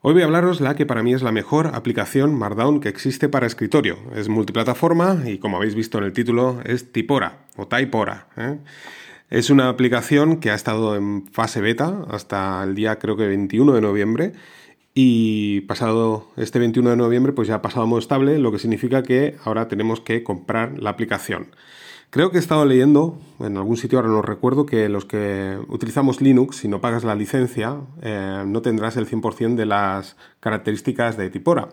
Hoy voy a hablaros la que para mí es la mejor aplicación Markdown que existe para escritorio. Es multiplataforma y como habéis visto en el título es Tipora o Typora. ¿eh? Es una aplicación que ha estado en fase beta hasta el día creo que 21 de noviembre y pasado este 21 de noviembre pues ya ha pasado a modo estable, lo que significa que ahora tenemos que comprar la aplicación. Creo que he estado leyendo en algún sitio, ahora no recuerdo, que los que utilizamos Linux, si no pagas la licencia, eh, no tendrás el 100% de las características de Tipora.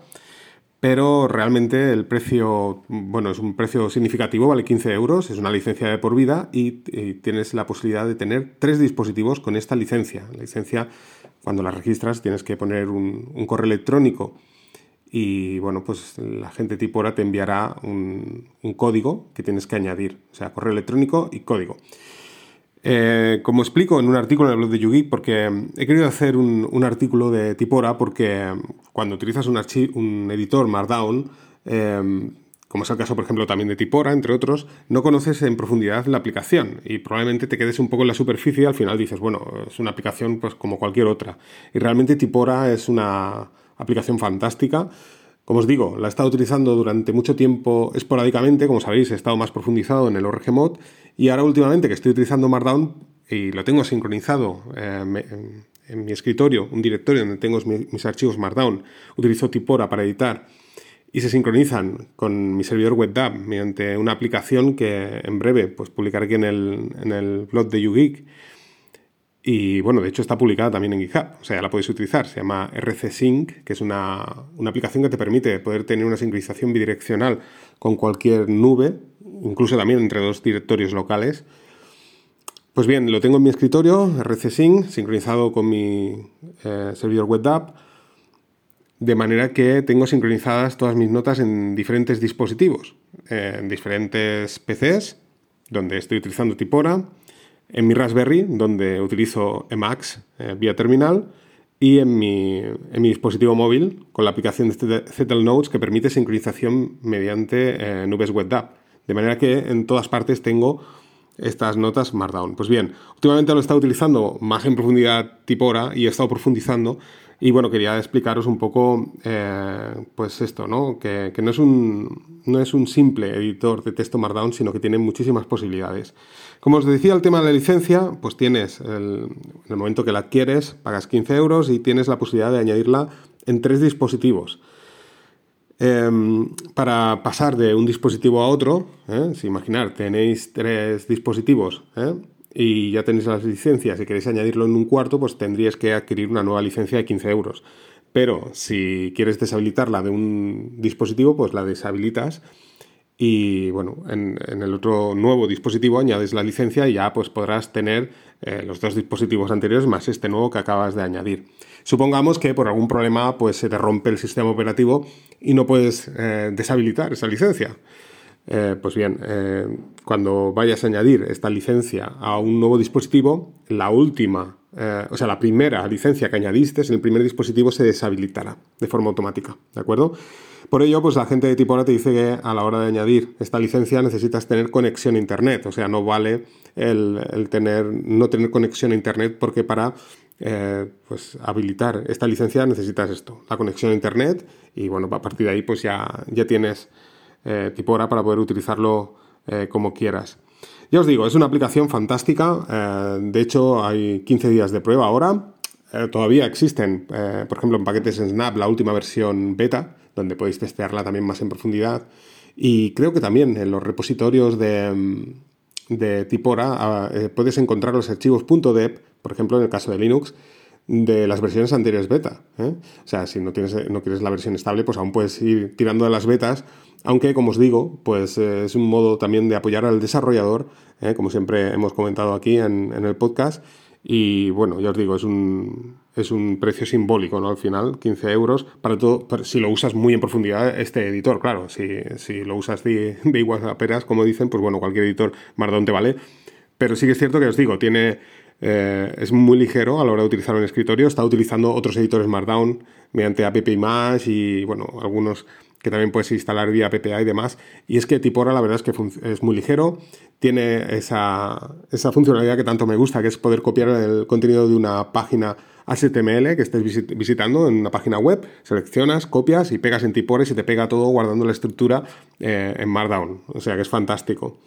Pero realmente el precio, bueno, es un precio significativo, vale 15 euros, es una licencia de por vida y, tienes la posibilidad de tener tres dispositivos con esta licencia. La licencia, cuando la registras, tienes que poner un correo electrónico y bueno, pues la gente tipo te enviará un, código que tienes que añadir, o sea, correo electrónico y código. Eh, como explico en un artículo en el blog de Yugi, porque he querido hacer un, artículo de Tipora porque cuando utilizas un, editor Markdown, eh, como es el caso, por ejemplo, también de Tipora, entre otros, no conoces en profundidad la aplicación y probablemente te quedes un poco en la superficie y al final dices, bueno, es una aplicación pues como cualquier otra. Y realmente Tipora es una aplicación fantástica. Como os digo, la he estado utilizando durante mucho tiempo esporádicamente, como sabéis, he estado más profundizado en el ORGMod y ahora últimamente que estoy utilizando Markdown y lo tengo sincronizado eh, en, mi escritorio, un directorio donde tengo mis, archivos Markdown, utilizo Tipora para editar y se sincronizan con mi servidor WebDAV mediante una aplicación que en breve pues, publicaré aquí en el, en el blog de YouGeek y bueno, de hecho está publicada también en GitHub, o sea, la podéis utilizar. Se llama RC Sync, que es una, aplicación que te permite poder tener una sincronización bidireccional con cualquier nube, incluso también entre dos directorios locales. Pues bien, lo tengo en mi escritorio, RC Sync, sincronizado con mi eh, servidor WebDAV, de manera que tengo sincronizadas todas mis notas en diferentes dispositivos, en diferentes PCs, donde estoy utilizando Tipora en mi Raspberry, donde utilizo Emacs eh, vía terminal, y en mi, en mi, dispositivo móvil con la aplicación de Zettel Notes que permite sincronización mediante eh, nubes WebDAV. De manera que en todas partes tengo estas notas Markdown. Pues bien, últimamente lo he estado utilizando más en profundidad tipo hora y he estado profundizando y bueno, quería explicaros un poco, eh, pues esto, ¿no? Que, no, es un, no es un simple editor de texto Markdown, sino que tiene muchísimas posibilidades. Como os decía, el tema de la licencia, pues tienes, en el momento que la adquieres, pagas 15 euros y tienes la posibilidad de añadirla en tres dispositivos. Em, para pasar de un dispositivo a otro, ¿eh? si imaginar, tenéis tres dispositivos, ¿eh? y ya tenéis las licencias y queréis añadirlo en un cuarto, pues tendríais que adquirir una nueva licencia de 15 euros. Pero si quieres deshabilitarla de un dispositivo, pues la deshabilitas y bueno, en, el otro nuevo dispositivo añades la licencia y ya pues podrás tener eh, los dos dispositivos anteriores más este nuevo que acabas de añadir. Supongamos que por algún problema pues se te rompe el sistema operativo y no puedes eh, deshabilitar esa licencia. Eh, pues bien, cuando vayas a añadir esta licencia a un nuevo dispositivo, la última, eh, o sea, la primera licencia que añadiste en el primer dispositivo se deshabilitará de forma automática, ¿de acuerdo? Por ello, pues la gente de Tipora te dice que a la hora de añadir esta licencia necesitas tener conexión a Internet, o sea, no vale el, tener, no tener conexión a Internet porque para pues habilitar esta licencia necesitas esto, la conexión a Internet y bueno, a partir de ahí pues ya, ya tienes eh, tipo hora para poder utilizarlo eh, como quieras. Ya os digo, es una aplicación fantástica. Eh, de hecho, hay 15 días de prueba ahora. todavía existen, por ejemplo, en paquetes en Snap, la última versión beta, donde podéis testearla también más en profundidad. Y creo que también en los repositorios de, de Tipora ah, puedes encontrar los archivos .deb, por ejemplo, en el caso de Linux, de las versiones anteriores beta. O sea, si no, tienes, no quieres la versión estable, pues aún puedes ir tirando de las betas aunque, como os digo, pues eh, es un modo también de apoyar al desarrollador, eh, como siempre hemos comentado aquí en, el podcast. Y bueno, ya os digo, es un, es un precio simbólico, ¿no? Al final, 15 euros, para todo, si lo usas muy en profundidad este editor, claro, si, si lo usas de, de igual a peras, como dicen, pues bueno, cualquier editor Mardón te vale. Pero sí que es cierto que os digo, tiene, eh, es muy ligero a la hora de utilizarlo en escritorio, está utilizando otros editores Markdown mediante app y bueno, algunos que también puedes instalar vía PPA y demás. Y es que Tipora la verdad es que es muy ligero, tiene esa, esa, funcionalidad que tanto me gusta, que es poder copiar el contenido de una página HTML que estés visitando en una página web, seleccionas, copias y pegas en Tipora y se te pega todo guardando la estructura eh, en Markdown. O sea que es fantástico.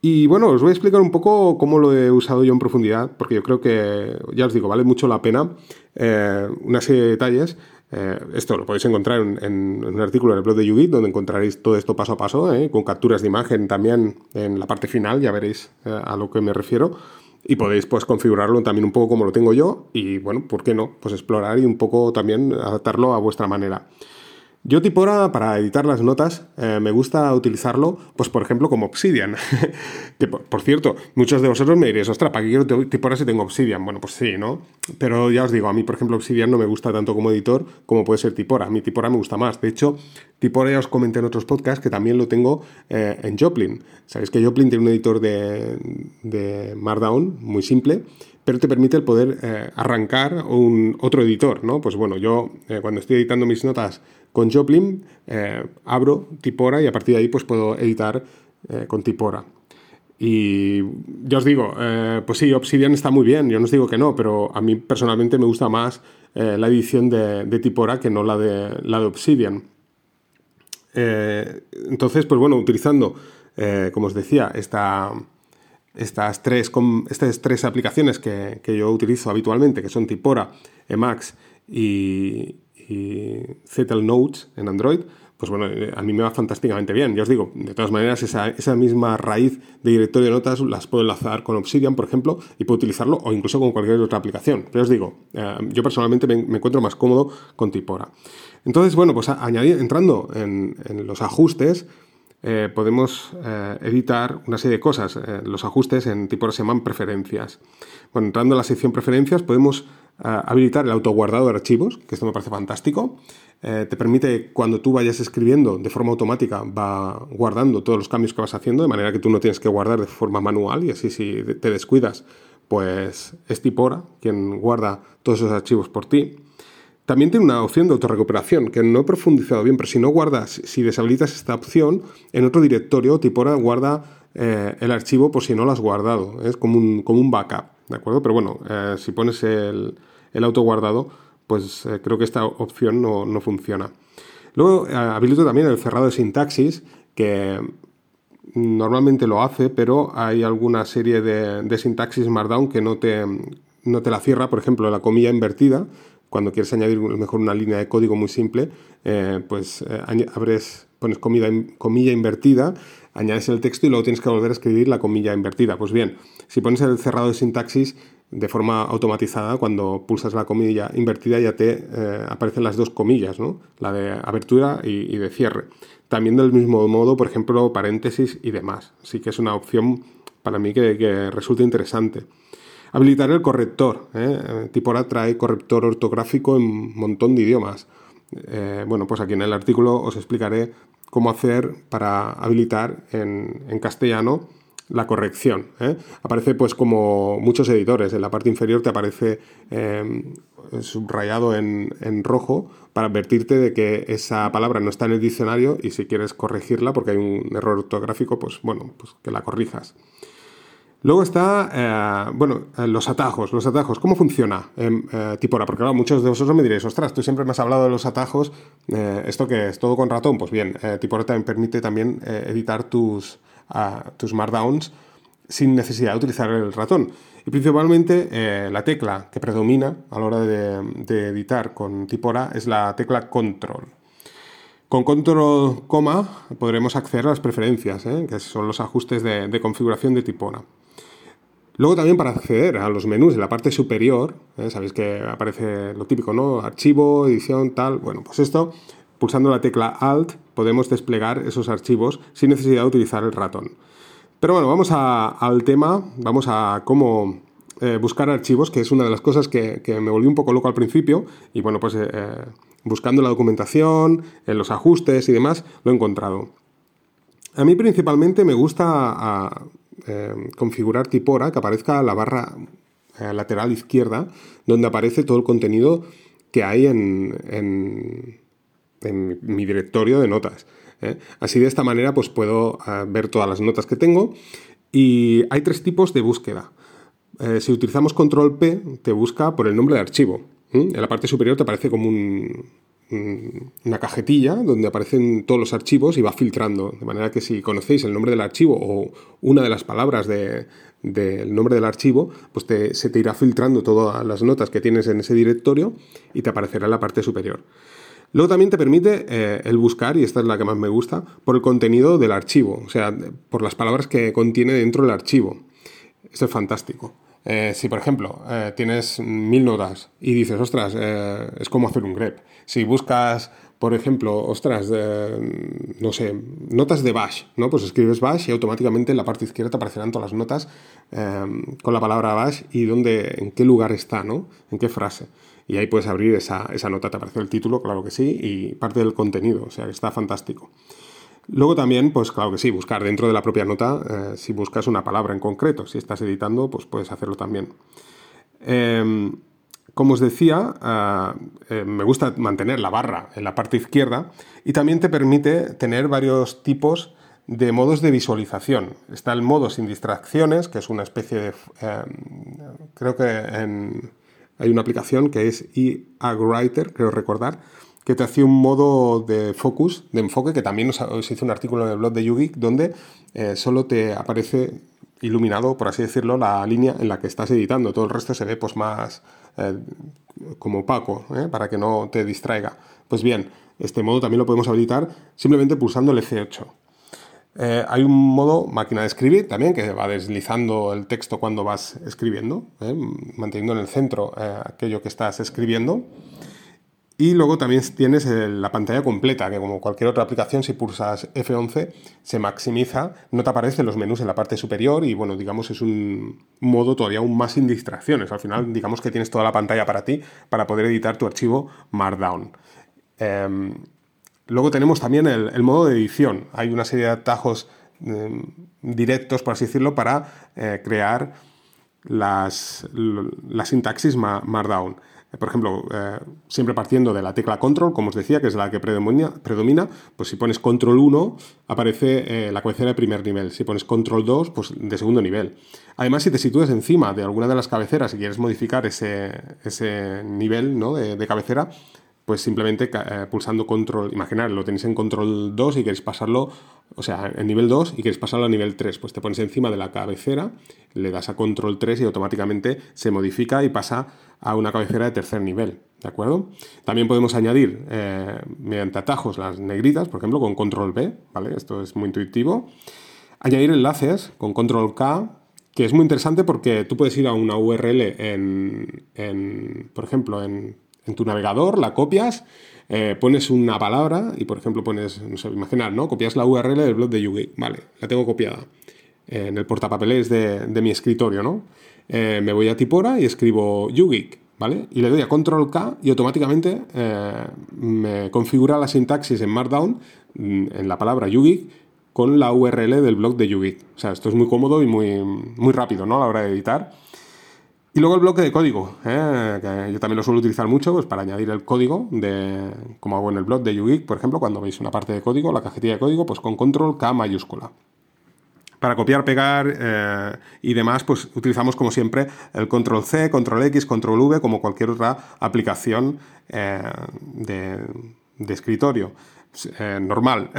Y bueno, os voy a explicar un poco cómo lo he usado yo en profundidad, porque yo creo que, ya os digo, vale mucho la pena eh, una serie de detalles. Eh, esto lo podéis encontrar en, un artículo en el blog de YouGit, donde encontraréis todo esto paso a paso, eh, con capturas de imagen también en la parte final, ya veréis a lo que me refiero. Y podéis pues configurarlo también un poco como lo tengo yo y bueno, ¿por qué no? Pues explorar y un poco también adaptarlo a vuestra manera. Yo Tipora, para editar las notas, eh, me gusta utilizarlo, pues por ejemplo, como Obsidian. por, cierto, muchos de vosotros me diréis, ostras, ¿para qué quiero Tipora si tengo Obsidian? Bueno, pues sí, ¿no? Pero ya os digo, a mí, por ejemplo, Obsidian no me gusta tanto como editor como puede ser Tipora. A mí Tipora me gusta más. De hecho, Tipora ya os comenté en otros podcasts que también lo tengo eh, en Joplin. Sabéis que Joplin tiene un editor de, de Markdown muy simple, pero te permite el poder eh, arrancar un, otro editor, ¿no? Pues bueno, yo cuando estoy editando mis notas con Joplin eh, abro Tipora y a partir de ahí pues puedo editar eh, con Tipora. Y ya os digo, eh, pues sí, Obsidian está muy bien, yo no os digo que no, pero a mí personalmente me gusta más la edición de, Tipora que no la de, la de Obsidian. entonces, pues bueno, utilizando, como os decía, esta, estas, tres, estas tres aplicaciones que, que, yo utilizo habitualmente, que son Tipora, Emacs y, y Zettel Notes en Android, pues bueno, a mí me va fantásticamente bien. Ya os digo, de todas maneras, esa, misma raíz de directorio de notas las puedo enlazar con Obsidian, por ejemplo, y puedo utilizarlo o incluso con cualquier otra aplicación. Pero os digo, eh, yo personalmente me, encuentro más cómodo con Tipora. Entonces, bueno, pues añadir, entrando en, los ajustes, eh, podemos eh, editar una serie de cosas. los ajustes en Tipora se llaman preferencias. Bueno, entrando en la sección preferencias, podemos habilitar el autoguardado de archivos, que esto me parece fantástico. Eh, te permite, cuando tú vayas escribiendo de forma automática, va guardando todos los cambios que vas haciendo, de manera que tú no tienes que guardar de forma manual y así si te descuidas, pues es Tipora quien guarda todos esos archivos por ti. También tiene una opción de autorrecuperación, que no he profundizado bien, pero si no guardas, si deshabilitas esta opción, en otro directorio Tipora guarda eh, el archivo por si no lo has guardado. Es como un, como un backup. ¿De acuerdo? Pero bueno, eh, si pones el, el auto guardado, pues eh, creo que esta opción no, funciona. Luego eh, habilito también el cerrado de sintaxis, que normalmente lo hace, pero hay alguna serie de, de sintaxis Markdown que no te, no te la cierra, por ejemplo, la comilla invertida, cuando quieres añadir mejor una línea de código muy simple, pues abres, pones comilla, comilla invertida, añades el texto y luego tienes que volver a escribir la comilla invertida. Pues bien, si pones el cerrado de sintaxis de forma automatizada, cuando pulsas la comilla invertida ya te eh, aparecen las dos comillas, ¿no? la de abertura y, de cierre. También del mismo modo, por ejemplo, paréntesis y demás. Así que es una opción para mí que, resulta interesante. Habilitar el corrector. ¿eh? eh Tipora trae corrector ortográfico en un montón de idiomas. Eh, bueno, pues aquí en el artículo os explicaré cómo hacer para habilitar en, en castellano la corrección. ¿eh? Aparece pues como muchos editores, en la parte inferior te aparece em, subrayado en, rojo para advertirte de que esa palabra no está en el diccionario y si quieres corregirla porque hay un error ortográfico, pues bueno, pues que la corrijas. Luego está, eh, bueno, eh, los atajos. Los atajos, ¿cómo funciona en Tipora? Porque muchos de vosotros me diréis, ostras, tú siempre me has hablado de los atajos, ¿esto que es? ¿Todo con ratón? Pues bien, Tipora también permite también editar tus, a tus markdowns sin necesidad de utilizar el ratón. Y principalmente eh, la tecla que predomina a la hora de, editar con Tipora es la tecla control. Con control coma podremos acceder a las preferencias, eh, que son los ajustes de, configuración de Tipora. Luego también para acceder a los menús en la parte superior, eh, sabéis que aparece lo típico, ¿no? Archivo, edición, tal. Bueno, pues esto Pulsando la tecla Alt podemos desplegar esos archivos sin necesidad de utilizar el ratón. Pero bueno, vamos al tema, vamos a cómo eh, buscar archivos, que es una de las cosas que, me volvió un poco loco al principio. Y bueno, pues eh, buscando la documentación, en los ajustes y demás, lo he encontrado. A mí principalmente me gusta configurar Tipora, que aparezca la barra lateral izquierda, donde aparece todo el contenido que hay en en mi directorio de notas. ¿eh? Así de esta manera pues puedo eh, ver todas las notas que tengo y hay tres tipos de búsqueda. si utilizamos control P, te busca por el nombre de archivo. En la parte superior te aparece como una cajetilla donde aparecen todos los archivos y va filtrando. De manera que si conocéis el nombre del archivo o una de las palabras del nombre del archivo, pues se te irá filtrando todas las notas que tienes en ese directorio y te aparecerá en la parte superior. Luego también te permite eh, el buscar, y esta es la que más me gusta, por el contenido del archivo, o sea, por las palabras que contiene dentro del archivo. Esto es fantástico. Eh, si, por ejemplo, eh, tienes mil notas y dices, ostras, es como hacer un grep. Si buscas, por ejemplo, ostras, no sé, notas de bash, ¿no? Pues escribes bash y automáticamente en la parte izquierda te aparecerán todas las notas con la palabra bash y dónde, en qué lugar está, ¿no? En qué frase y ahí puedes abrir esa, nota, te aparece el título, claro que sí, y parte del contenido, o sea, está fantástico. Luego también, pues claro que sí, buscar dentro de la propia nota, eh, si buscas una palabra en concreto, si estás editando, pues puedes hacerlo también. Em, como os decía, eh, eh, me gusta mantener la barra en la parte izquierda y también te permite tener varios tipos de modos de visualización. Está el modo sin distracciones, que es una especie de... Em, creo que hay una aplicación que es eAgWriter, creo recordar, que te hace un modo de focus, de enfoque, que también os, hizo un artículo en el blog de YouGeek donde eh, solo te aparece iluminado, por así decirlo, la línea en la que estás editando. Todo el resto se ve pues más eh, como opaco, ¿eh? para que no te distraiga. Pues bien, este modo también lo podemos habilitar simplemente pulsando el F8. Eh, hay un modo máquina de escribir también que va deslizando el texto cuando vas escribiendo, manteniendo en el centro aquello que estás escribiendo. Y luego también tienes la pantalla completa, que como cualquier otra aplicación, si pulsas F11, se maximiza, no te aparecen los menús en la parte superior y bueno, digamos, es un modo todavía aún más sin distracciones. Al final, digamos que tienes toda la pantalla para ti para poder editar tu archivo Markdown. Em, Luego tenemos también el, modo de edición. Hay una serie de atajos eh, directos, por así decirlo, para eh, crear las, la sintaxis Markdown. Por ejemplo, eh, siempre partiendo de la tecla control, como os decía, que es la que predomina, pues si pones control 1, aparece la cabecera de primer nivel. Si pones control 2, pues de segundo nivel. Además, si te sitúas encima de alguna de las cabeceras y quieres modificar ese, ese nivel ¿no? de cabecera, pues simplemente eh, pulsando control, imaginar, lo tenéis en control 2 y queréis pasarlo, o sea, en nivel 2 y queréis pasarlo a nivel 3, pues te pones encima de la cabecera, le das a control 3 y automáticamente se modifica y pasa a una cabecera de tercer nivel, ¿de acuerdo? También podemos añadir eh, mediante atajos las negritas, por ejemplo, con control B, ¿vale? Esto es muy intuitivo. Añadir enlaces con control K, que es muy interesante porque tú puedes ir a una URL en, en por ejemplo, en en tu navegador, la copias, eh, pones una palabra y, por ejemplo, pones, no sé, imaginar, ¿no? Copias la URL del blog de YouGeek, vale, la tengo copiada en el portapapeles de, de mi escritorio, ¿no? Eh, me voy a Tipora y escribo YouGeek, ¿vale? Y le doy a Control K y automáticamente eh, me configura la sintaxis en Markdown mm, en la palabra YouGeek con la URL del blog de YouGeek. O sea, esto es muy cómodo y muy, muy rápido, ¿no? A la hora de editar. Y luego el bloque de código, ¿eh? que yo también lo suelo utilizar mucho pues, para añadir el código, de, como hago en el blog de YouGeek, por ejemplo, cuando veis una parte de código, la cajetilla de código, pues con control K mayúscula. Para copiar, pegar eh, y demás, pues utilizamos como siempre el control C, control X, control V, como cualquier otra aplicación eh, de, escritorio. normal,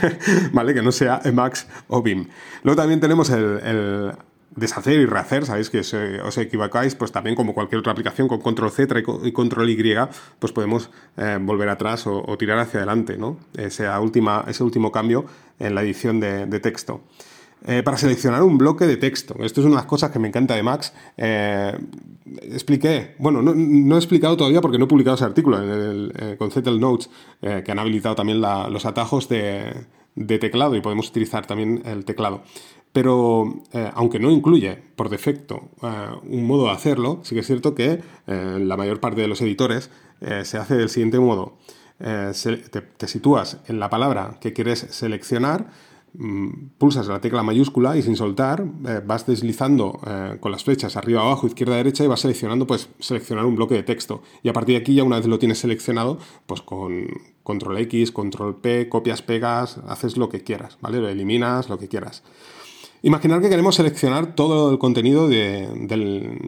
¿vale? Que no sea Emacs o BIM. Luego también tenemos el deshacer y rehacer, sabéis que os equivocáis, pues también como cualquier otra aplicación con control Z y control Y, pues podemos eh, volver atrás o, tirar hacia adelante, ¿no? Ese, última, ese último cambio en la edición de, texto. Eh, para seleccionar un bloque de texto. Esto es una de las cosas que me encanta de Max. Eh, expliqué, bueno, no, he explicado todavía porque no he publicado ese artículo en el, con Zettel Notes, que han habilitado también los atajos de teclado y podemos utilizar también el teclado. Pero eh, aunque no incluye por defecto eh, un modo de hacerlo, sí que es cierto que eh, la mayor parte de los editores se hace del siguiente modo. te, sitúas en la palabra que quieres seleccionar, mm, pulsas la tecla mayúscula y sin soltar vas deslizando con las flechas arriba, abajo, izquierda, derecha y vas seleccionando, pues seleccionar un bloque de texto. Y a partir de aquí ya una vez lo tienes seleccionado, pues con control X, control P, copias, pegas, haces lo que quieras, ¿vale? Lo eliminas, lo que quieras. Imaginar que queremos seleccionar todo el contenido de,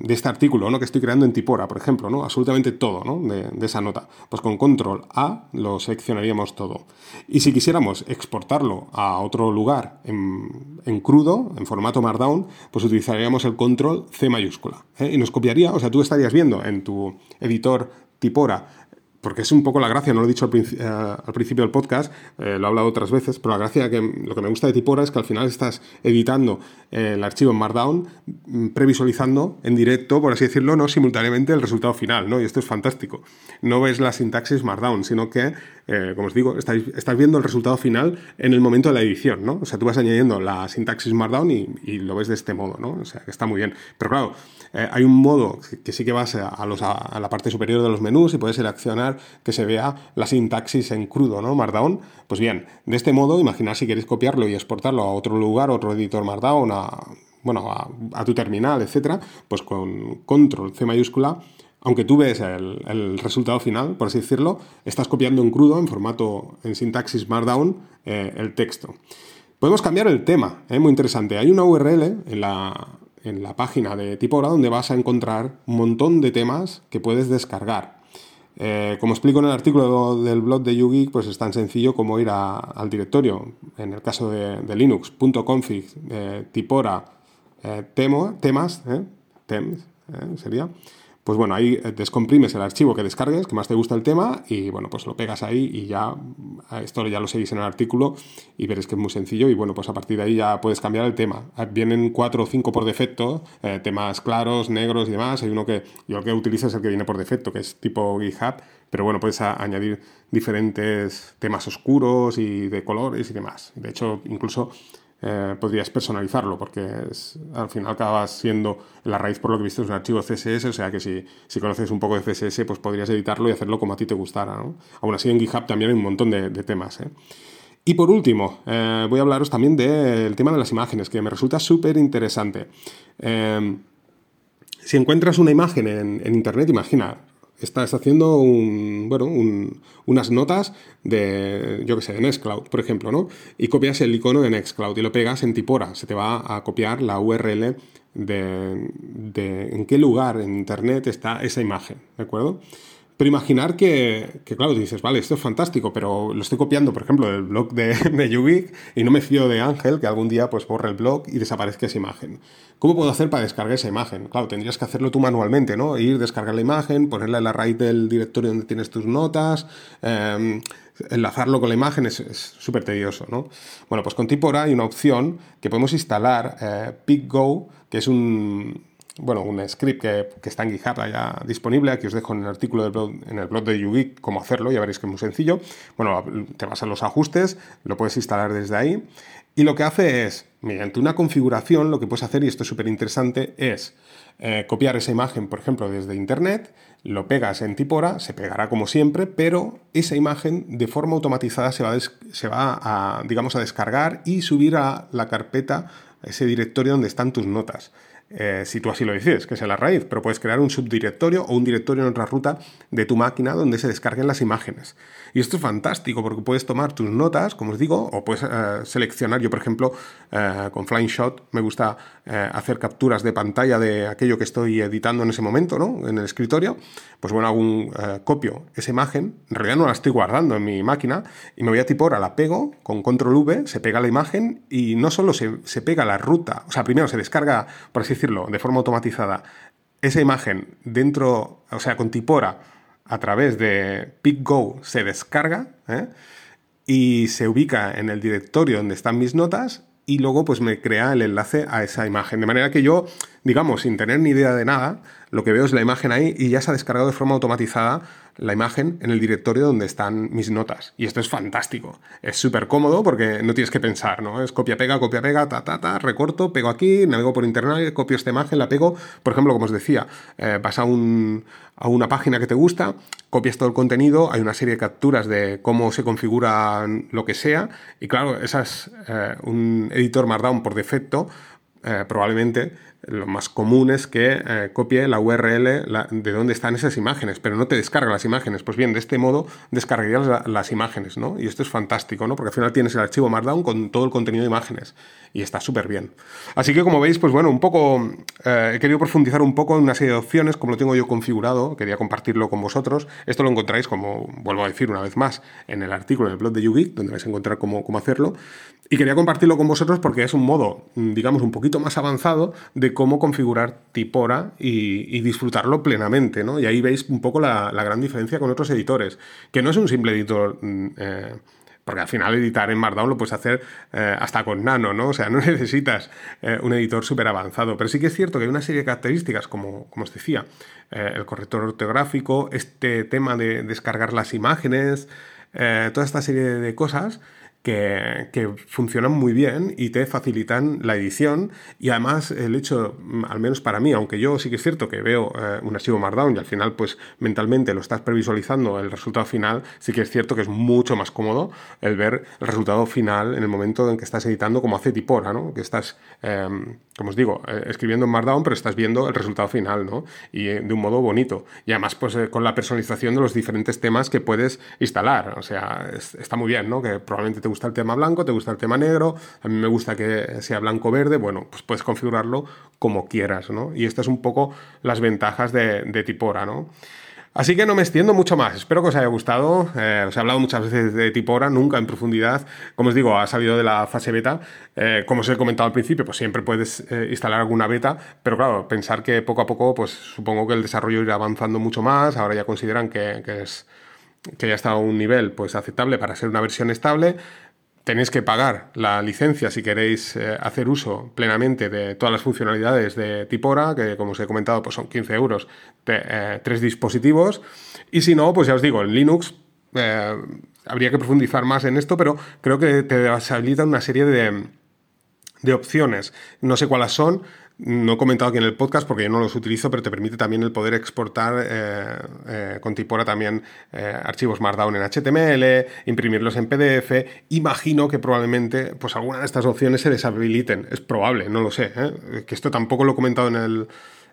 este artículo ¿no? que estoy creando en Tipora, por ejemplo, ¿no? absolutamente todo ¿no? de, esa nota. Pues con control A lo seleccionaríamos todo. Y si quisiéramos exportarlo a otro lugar en, crudo, en formato Markdown, pues utilizaríamos el control C mayúscula. ¿eh? Y nos copiaría, o sea, tú estarías viendo en tu editor Tipora porque es un poco la gracia, no lo he dicho al, eh, principio del podcast, eh, lo he hablado otras veces, pero la gracia que lo que me gusta de Tipora es que al final estás editando eh, el archivo en Markdown, mm, previsualizando en directo, por así decirlo, no simultáneamente el resultado final, ¿no? Y esto es fantástico. No ves la sintaxis Markdown, sino que, como os digo, estás, estás, viendo el resultado final en el momento de la edición, ¿no? O sea, tú vas añadiendo la sintaxis Markdown y, lo ves de este modo, ¿no? O sea, que está muy bien. Pero claro, hay un modo que, sí que vas a la parte superior de los menús y puedes seleccionar que se vea la sintaxis en crudo, ¿no? Markdown. Pues bien, de este modo, imaginar si queréis copiarlo y exportarlo a otro lugar, otro editor Markdown, a, bueno, a, tu terminal, etcétera, pues con control C mayúscula aunque tú ves el, resultado final, por así decirlo, estás copiando en crudo, en formato, en sintaxis Markdown, eh, el texto. Podemos cambiar el tema, ¿eh? muy interesante. Hay una URL en la, en la página de Tipora donde vas a encontrar un montón de temas que puedes descargar. Eh, como explico en el artículo del blog de YouGeek, pues es tan sencillo como ir al directorio, en el caso de, linux.config, eh, tipora, eh, temas, sería, pues bueno, ahí eh, descomprimes el archivo que descargues, que más te gusta el tema, y bueno, pues lo pegas ahí y ya, esto ya lo seguís en el artículo y veréis que es muy sencillo y bueno, pues a partir de ahí ya puedes cambiar el tema. Ah, vienen cuatro o cinco por defecto, eh, temas claros, negros y demás, hay uno que yo lo que utilizo es el que viene por defecto, que es tipo GitHub, pero bueno, puedes añadir diferentes temas oscuros y de colores y demás. De hecho, incluso eh, podrías personalizarlo, porque al final acabas siendo la raíz, por lo que he visto, es un archivo CSS, o sea que si, si, conoces un poco de CSS, pues podrías editarlo y hacerlo como a ti te gustara. Aún así, en GitHub también hay un montón de, temas. ¿eh? Y por último, eh, voy a hablaros también del tema de las imágenes, que me resulta súper interesante. si encuentras una imagen en, en Internet, imagina, estás haciendo un, bueno, unas notas de, yo qué sé, de Nextcloud, por ejemplo, ¿no? Y copias el icono de Nextcloud y lo pegas en Tipora. Se te va a copiar la URL de, de en qué lugar en Internet está esa imagen, ¿de acuerdo? Pero imaginar que, claro, dices, vale, esto es fantástico, pero lo estoy copiando, por ejemplo, del blog de, de y no me fío de Ángel que algún día pues borre el blog y desaparezca esa imagen. ¿Cómo puedo hacer para descargar esa imagen? Claro, tendrías que hacerlo tú manualmente, ¿no? Ir, descargar la imagen, ponerla en la raíz del directorio donde tienes tus notas, em, enlazarlo con la imagen es súper tedioso, ¿no? Bueno, pues con Tipora hay una opción que podemos instalar, eh, PickGo, que es un, bueno, un script que, está en GitHub ya disponible, aquí os dejo en el artículo del blog, en el blog de YouGeek cómo hacerlo, ya veréis que es muy sencillo. Bueno, te vas a los ajustes, lo puedes instalar desde ahí y lo que hace es, mediante una configuración, lo que puedes hacer, y esto es súper interesante, es eh, copiar esa imagen, por ejemplo, desde Internet, lo pegas en Tipora, se pegará como siempre, pero esa imagen de forma automatizada se va, se va a, digamos, a descargar y subir a la carpeta, a ese directorio donde están tus notas. Eh, si tú así lo decides, que sea la raíz, pero puedes crear un subdirectorio o un directorio en otra ruta de tu máquina donde se descarguen las imágenes. Y esto es fantástico porque puedes tomar tus notas, como os digo, o puedes eh, seleccionar. Yo, por ejemplo, eh, con Flying Shot me gusta hacer capturas de pantalla de aquello que estoy editando en ese momento, ¿no? En el escritorio. Pues bueno, hago un copio esa imagen, en realidad no la estoy guardando en mi máquina, y me voy a Tipora, la pego con control V, se pega la imagen y no solo se, se pega la ruta, o sea, primero se descarga, por así decirlo, de forma automatizada, esa imagen dentro, o sea, con Tipora, a través de PickGo se descarga ¿eh? y se ubica en el directorio donde están mis notas y luego pues me crea el enlace a esa imagen. De manera que yo, digamos, sin tener ni idea de nada, lo que veo es la imagen ahí y ya se ha descargado de forma automatizada la imagen en el directorio donde están mis notas. Y esto es fantástico. Es súper cómodo porque no tienes que pensar, ¿no? Es copia-pega, copia-pega, ta, ta, ta, recorto, pego aquí, navego por internet, copio esta imagen, la pego. Por ejemplo, como os decía, eh, vas a, un, a una página que te gusta, copias todo el contenido, hay una serie de capturas de cómo se configura lo que sea. Y claro, esa es eh, un editor Markdown por defecto, eh, probablemente lo más común es que eh, copie la URL de dónde están esas imágenes, pero no te descarga las imágenes. Pues bien, de este modo descargarías las imágenes, ¿no? Y esto es fantástico, ¿no? Porque al final tienes el archivo Markdown con todo el contenido de imágenes y está súper bien. Así que como veis, pues bueno, un poco, eh, he querido profundizar un poco en una serie de opciones, como lo tengo yo configurado, quería compartirlo con vosotros. Esto lo encontráis, como vuelvo a decir una vez más, en el artículo, en el blog de YouGeek, donde vais a encontrar cómo, cómo hacerlo. Y quería compartirlo con vosotros porque es un modo, digamos, un poquito más avanzado de cómo configurar Tipora y, disfrutarlo plenamente, ¿no? Y ahí veis un poco la, gran diferencia con otros editores, que no es un simple editor... Mm, eh, porque al final editar en Markdown lo puedes hacer eh, hasta con Nano, ¿no? O sea, no necesitas eh, un editor súper avanzado. Pero sí que es cierto que hay una serie de características, como, como os decía, el corrector ortográfico, este tema de descargar las imágenes, toda esta serie de cosas que, funcionan muy bien y te facilitan la edición y además el hecho, al menos para mí, aunque yo sí que es cierto que veo eh, un archivo Markdown y al final pues mentalmente lo estás previsualizando el resultado final, sí que es cierto que es mucho más cómodo el ver el resultado final en el momento en que estás editando como hace Tipora, ¿no? que estás, em, como os digo, eh, escribiendo en Markdown pero estás viendo el resultado final ¿no? y eh, de un modo bonito y además pues con la personalización de los diferentes temas que puedes instalar, o sea, está muy bien, ¿no? que probablemente te gusta el tema blanco, te gusta el tema negro, a mí me gusta que sea blanco-verde, bueno, pues puedes configurarlo como quieras, ¿no? Y estas es un poco las ventajas de, Tipora, ¿no? Así que no me extiendo mucho más. Espero que os haya gustado. Eh, os he hablado muchas veces de Tipora, nunca en profundidad. Como os digo, ha salido de la fase beta. Eh, como os he comentado al principio, pues siempre puedes eh, instalar alguna beta. Pero claro, pensar que poco a poco, pues supongo que el desarrollo irá avanzando mucho más. Ahora ya consideran que, es que ya está a un nivel pues aceptable para ser una versión estable tenéis que pagar la licencia si queréis eh, hacer uso plenamente de todas las funcionalidades de Tipora, que como os he comentado, pues son 15 euros de eh, tres dispositivos. Y si no, pues ya os digo, en Linux eh, habría que profundizar más en esto, pero creo que te habilita una serie de, de opciones. No sé cuáles son, no he comentado aquí en el podcast porque yo no los utilizo, pero te permite también el poder exportar eh, eh, con Tipora también eh, archivos Markdown en HTML, imprimirlos en PDF. Imagino que probablemente pues alguna de estas opciones se deshabiliten. Es probable, no lo sé. Que esto tampoco lo he comentado en el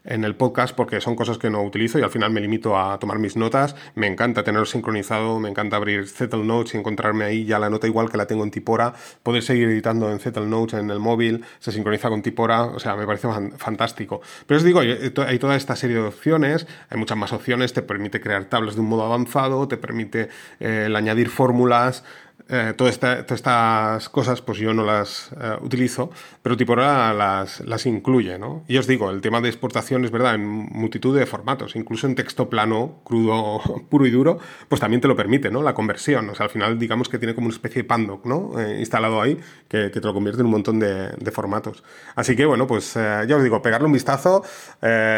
en el podcast porque son cosas que no utilizo y al final me limito a tomar mis notas. Me encanta tenerlo sincronizado, me encanta abrir Zettel Notes y encontrarme ahí ya la nota igual que la tengo en Tipora, poder seguir editando en Zettel Notes en el móvil, se sincroniza con Tipora, o sea, me parece fantástico. Pero os digo, hay toda esta serie de opciones, hay muchas más opciones, te permite crear tablas de un modo avanzado, te permite eh, el añadir fórmulas, eh, todas, estas cosas pues yo no las eh, utilizo, pero Tipora las, las incluye, ¿no? Y os digo, el tema de exportación es verdad, en multitud de formatos, incluso en texto plano, crudo, puro y duro, pues también te lo permite, ¿no? La conversión, o sea, al final digamos que tiene como una especie de Pandoc, ¿no? Eh, instalado ahí, que, te lo convierte en un montón de, formatos. Así que, bueno, pues ya os digo, pegarle un vistazo,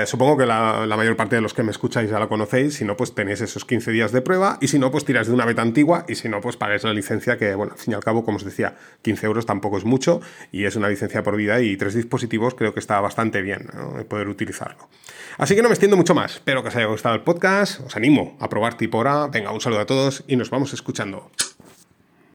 supongo que la, la, mayor parte de los que me escucháis ya lo conocéis, si no, pues tenéis esos 15 días de prueba, y si no, pues tiráis de una beta antigua, y si no, pues pagáis la licencia que, bueno, al fin y al cabo, como os decía, 15 euros tampoco es mucho y es una licencia por vida y tres dispositivos creo que está bastante bien poder utilizarlo. Así que no me extiendo mucho más. Espero que os haya gustado el podcast. Os animo a probar Tipora. Venga, un saludo a todos y nos vamos escuchando.